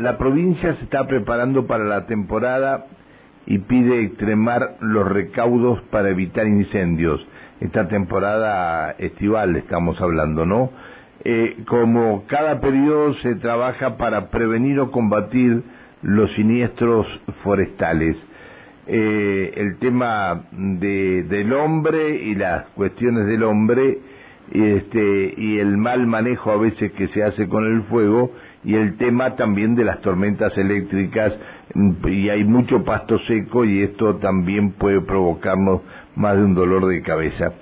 La provincia se está preparando para la temporada y pide extremar los recaudos para evitar incendios. Esta temporada estival estamos hablando, ¿no? Eh, como cada periodo se trabaja para prevenir o combatir los siniestros forestales. Eh, el tema de, del hombre y las cuestiones del hombre este, y el mal manejo a veces que se hace con el fuego y el tema también de las tormentas eléctricas y hay mucho pasto seco y esto también puede provocarnos más de un dolor de cabeza.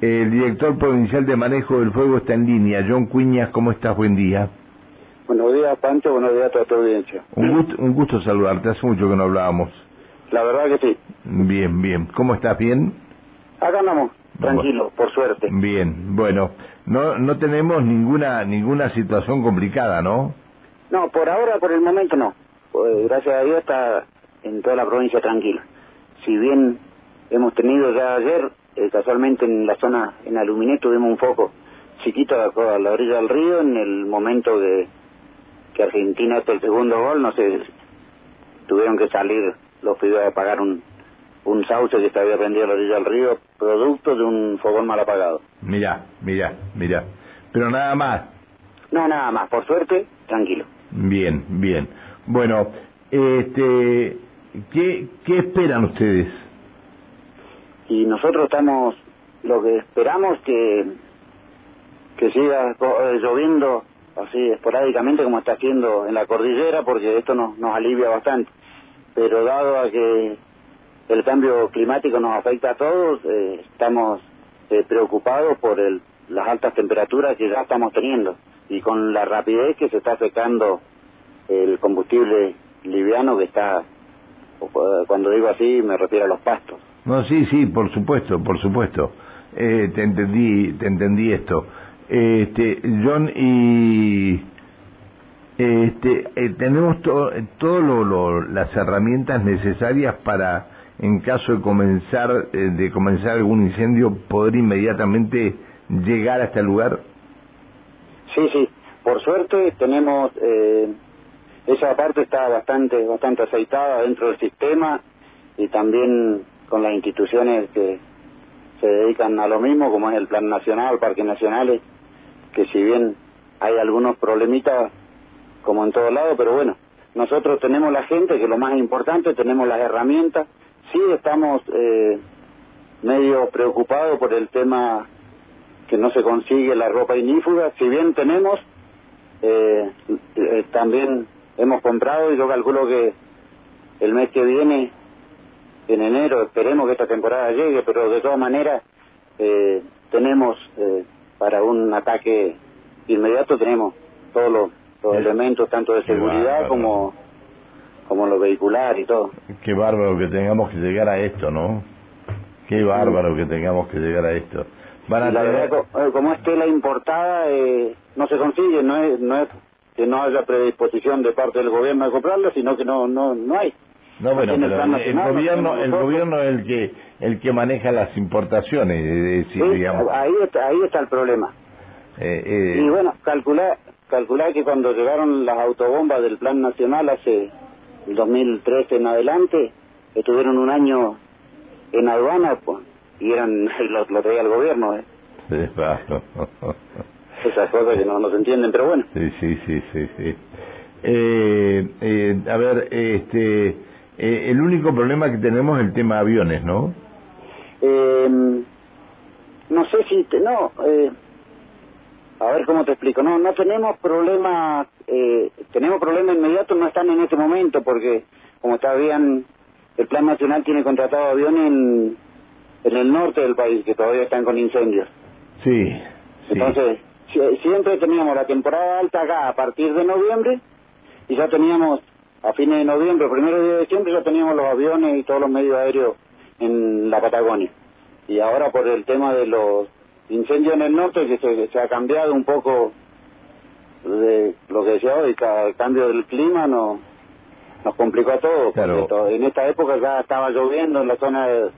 El director provincial de manejo del fuego está en línea. John Cuñas, ¿cómo estás? Buen día. Buenos días, Pancho. Buenos días a toda tu audiencia. Un gusto, un gusto saludarte. Hace mucho que no hablábamos. La verdad que sí. Bien, bien. ¿Cómo estás? ¿Bien? Acá andamos, tranquilo, por suerte. Bien, bueno. No, no tenemos ninguna, ninguna situación complicada, ¿no? No, por ahora, por el momento no. Pues, gracias a Dios está en toda la provincia tranquila. Si bien hemos tenido ya ayer, eh, casualmente en la zona, en Aluminé, tuvimos un foco chiquito a la orilla del río en el momento de que Argentina hasta el segundo gol, no sé, tuvieron que salir los pibes a pagar un, un sauce que estaba prendido a la orilla del río, producto de un fogón mal apagado. Mira, mira, mira. Pero nada más. No, nada más. Por suerte, tranquilo. Bien, bien. Bueno, este, ¿qué, qué esperan ustedes? Y nosotros estamos, lo que esperamos que que siga lloviendo así esporádicamente como está haciendo en la cordillera, porque esto nos, nos alivia bastante. Pero dado a que el cambio climático nos afecta a todos, eh, estamos eh, preocupados por el, las altas temperaturas que ya estamos teniendo y con la rapidez que se está secando el combustible liviano que está, cuando digo así me refiero a los pastos. No, sí, sí, por supuesto, por supuesto. Eh, te entendí, te entendí esto. Este, John, y este, eh, tenemos todas lo, las herramientas necesarias para, en caso de comenzar, eh, de comenzar algún incendio, poder inmediatamente llegar hasta el lugar. Sí, sí. Por suerte tenemos eh, esa parte está bastante bastante aceitada dentro del sistema y también con las instituciones que se dedican a lo mismo, como es el Plan Nacional, Parques Nacionales, que si bien hay algunos problemitas como en todos lados, pero bueno, nosotros tenemos la gente, que lo más importante, tenemos las herramientas, sí estamos eh, medio preocupados por el tema que no se consigue la ropa inífuga, si bien tenemos, eh, eh, también hemos comprado y yo calculo que el mes que viene, en enero, esperemos que esta temporada llegue, pero de todas maneras eh, tenemos eh, para un ataque inmediato, tenemos todos los, elementos, tanto de seguridad como como lo vehicular y todo. Qué bárbaro que tengamos que llegar a esto, ¿no? Qué bárbaro que tengamos que llegar a esto. Van a la verdad, como es tela importada, eh, no se consigue, no es, no es que no haya predisposición de parte del gobierno de comprarlo, sino que no no no hay. No, bueno, pero el, gobierno el gobierno es el que el que maneja las importaciones, digamos. Ahí está, ahí está el problema. Eh, eh, y bueno, calcular calcular que cuando llegaron las autobombas del Plan Nacional hace el 2013 en adelante, estuvieron un año en aduana pues, y eran lo, lo traía el gobierno. ¿eh? esas cosas que no, nos entienden, pero bueno. Sí, sí, sí, sí. sí. Eh, eh, a ver, este, eh, el único problema que tenemos es el tema aviones, ¿no? Eh, no sé si, te, no, eh, a ver cómo te explico, no, no tenemos problemas, eh, tenemos problemas inmediatos, no están en este momento, porque como está bien, el Plan Nacional tiene contratado aviones en, en el norte del país, que todavía están con incendios. Sí. Entonces, siempre teníamos la temporada alta acá a partir de noviembre y ya teníamos a fines de noviembre, primero día de diciembre ya teníamos los aviones y todos los medios aéreos en la Patagonia. Y ahora por el tema de los incendios en el norte que se, se ha cambiado un poco de lo que decía hoy, el cambio del clima no, nos complicó a todos. Claro. En esta época ya estaba lloviendo en la zona de,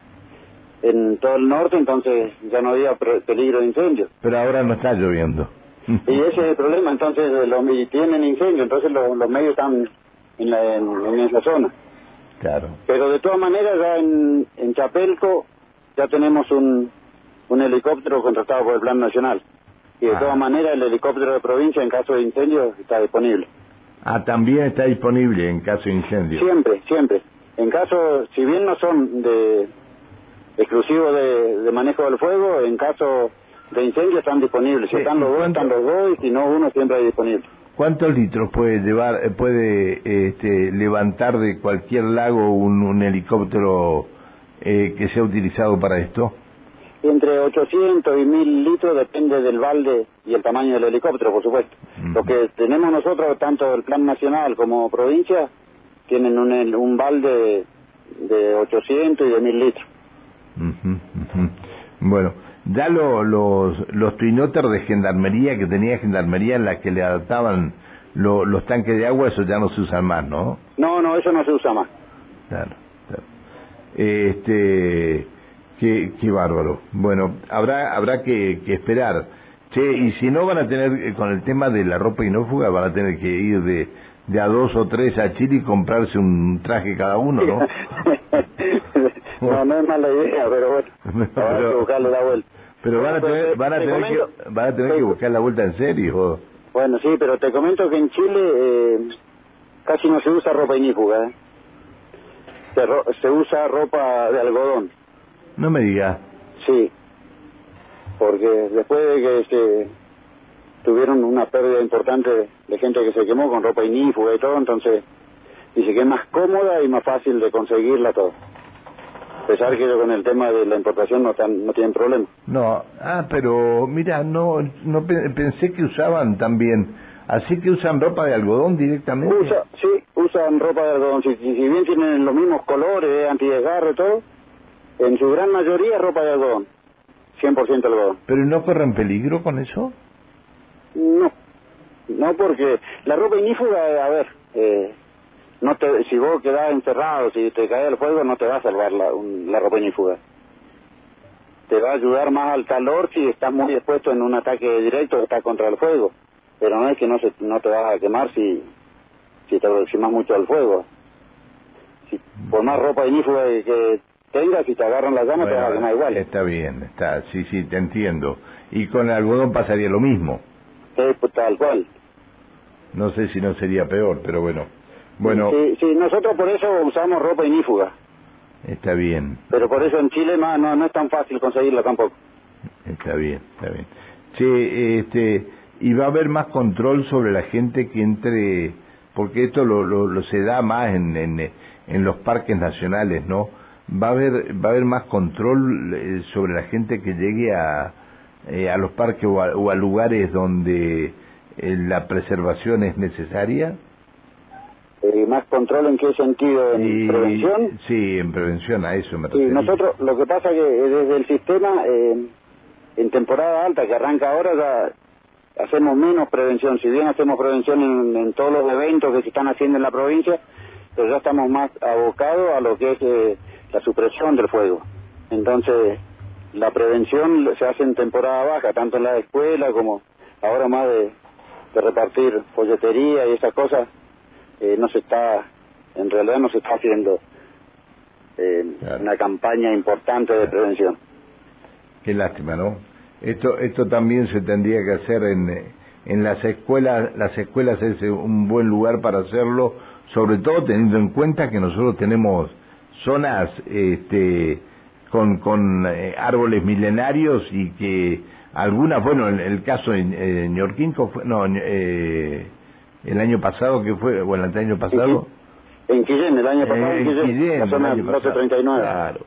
en todo el norte, entonces ya no había peligro de incendio. Pero ahora no está lloviendo. y ese es el problema, entonces los tienen incendio, entonces los, los medios están en, la, en, esa zona. Claro. Pero de todas maneras ya en, en Chapelco ya tenemos un, un helicóptero contratado por el Plan Nacional. Y de ah. todas maneras el helicóptero de provincia en caso de incendio está disponible. Ah, también está disponible en caso de incendio. Siempre, siempre. En caso, si bien no son de exclusivos de, manejo del fuego, en caso de incendio están disponibles. Si están los dos, están los dos, y si no uno, siempre hay disponible. ¿Cuántos litros puede llevar, eh, puede este, levantar de cualquier lago un, helicóptero eh, que sea utilizado para esto? Entre 800 y 1000 litros depende del balde y el tamaño del helicóptero, por supuesto. Lo que tenemos nosotros, tanto el Plan Nacional como provincia, tienen un, un balde de, 800 y de 1000 litros. Bueno, ya los, los twinoters de gendarmería que tenía gendarmería en la que le adaptaban los tanques de agua, eso ya no se usan más, ¿no? No, no, eso no se usa más. Claro, Este, qué, qué bárbaro. Bueno, habrá habrá que, que esperar. Che, y si no van a tener, eh, con el tema de la ropa inófuga, van a tener que ir de, de a dos o tres a Chile y comprarse un traje cada uno, ¿no? no, no es mala idea, pero bueno, van a buscarle la vuelta. Pero van a tener, van a tener, que, van a tener que buscar la vuelta en serio. Bueno, sí, pero te comento que en Chile eh, casi no se usa ropa inífuga, ¿eh? Se, se usa ropa de algodón. No me digas. Sí, porque después de que se tuvieron una pérdida importante de gente que se quemó con ropa inífuga y todo, entonces dice que es más cómoda y más fácil de conseguirla todo. A pesar que con el tema de la importación no, tan, no tienen problema. No, ah, pero mira, no, no pensé que usaban también, así que usan ropa de algodón directamente. Usa, sí, usan ropa de algodón, si, si bien tienen los mismos colores, antidesgarre y todo, en su gran mayoría ropa de algodón, 100% algodón. ¿Pero no corren peligro con eso? No, no porque la ropa inífuga, a ver, eh, no te, si vos quedás encerrado, si te cae el fuego, no te va a salvar la, la ropa inífuga. Te va a ayudar más al calor si estás muy expuesto en un ataque directo, estás contra el fuego. Pero no es que no, se, no te vas a quemar si, si te aproximas mucho al fuego. Si, por más ropa inífuga que tengas, si te agarran las llamas, te vas a quemar igual. Está bien, está, sí, sí, te entiendo. Y con el algodón pasaría lo mismo. Sí, pues, tal cual. No sé si no sería peor, pero bueno. Bueno. Sí, sí, nosotros por eso usamos ropa inífuga. Está bien. Pero por eso en Chile no, no, es tan fácil conseguirla tampoco. Está bien, está bien. Sí, este, y va a haber más control sobre la gente que entre, porque esto lo, lo, se da más en, en, en, los parques nacionales, ¿no? Va a haber, va a haber más control eh, sobre la gente que llegue a, eh, a los parques o a, lugares donde eh, la preservación es necesaria. Eh, ¿Más control en qué sentido? ¿En prevención? Sí, en prevención, a eso me refiero. Sí, nosotros, lo que pasa que desde el sistema, eh, en temporada alta, que arranca ahora, ya hacemos menos prevención. Si bien hacemos prevención en, todos los eventos que se están haciendo en la provincia, pero ya estamos más abocados a lo que es eh, la supresión del fuego. Entonces, la prevención se hace en temporada baja, tanto en la escuela como ahora más de, de repartir folletería y esas cosas eh, no se está, en realidad no se está haciendo eh, una campaña importante de prevención. Qué lástima, ¿no? Esto, esto también se tendría que hacer en, en las escuelas, las escuelas es un buen lugar para hacerlo, sobre todo teniendo en cuenta que nosotros tenemos zonas este, con, con eh, árboles milenarios y que algunas, bueno, en el caso de eh, Ñorquinco, no, eh, el año pasado que fue, bueno, el año pasado. En Quillén, el año pasado en Quillén, la zona 1239. Claro,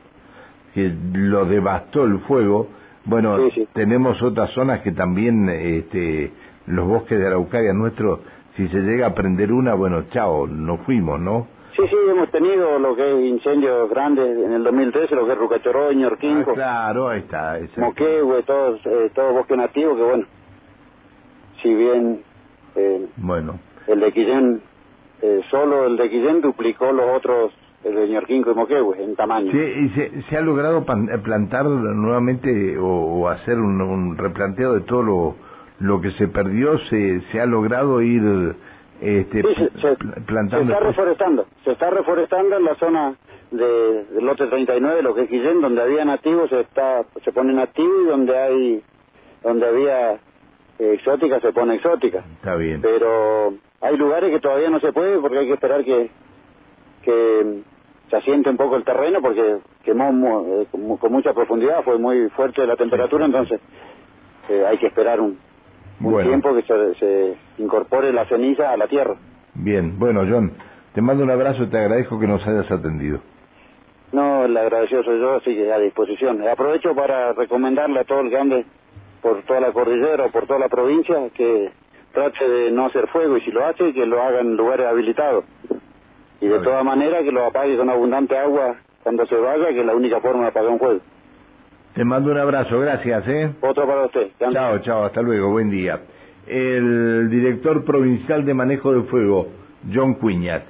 que lo devastó el fuego. Bueno, tenemos otras zonas que también, este, los bosques de Araucaria nuestros, si se llega a prender una, bueno, chao, nos fuimos, ¿no? Sí, sí, hemos tenido lo que es incendios grandes en el 2013, lo que es Rucachoró, Ñorquinco. Ah, claro, ahí está. Moquehue, todos, eh, todo bosque nativo, que bueno, si bien... Eh, bueno, el de Quillén, eh, solo el de Quillén duplicó los otros, el de Ñorquinco y Moquehue, en tamaño. Sí, ¿Y se, se ha logrado eh, plantar nuevamente o, hacer un, replanteo de todos lo que se perdió se, se ha logrado ir este, se, plantando. Se está reforestando, se está reforestando en la zona de, del lote 39, lo que es Guillén, donde había nativos se está se pone nativo y donde hay donde había eh, exótica se pone exótica. Está bien. Pero hay lugares que todavía no se puede porque hay que esperar que que se asiente un poco el terreno porque quemó eh, con, mucha profundidad, fue muy fuerte la temperatura, entonces eh, hay que esperar un, tiempo que se, se, incorpore la ceniza a la tierra. Bien, bueno John, te mando un abrazo y te agradezco que nos hayas atendido. No, el agradecido soy yo, así que a disposición. Aprovecho para recomendarle a todo el que ande por toda la cordillera o por toda la provincia que trate de no hacer fuego y si lo hace, que lo haga en lugares habilitados. Y de todas maneras que lo apague con abundante agua cuando se vaya, que es la única forma de apagar un fuego. Te mando un abrazo, gracias, ¿eh? Otro para usted. Chao, chao, hasta luego, buen día. El director provincial de manejo de fuego, John Cuiñat.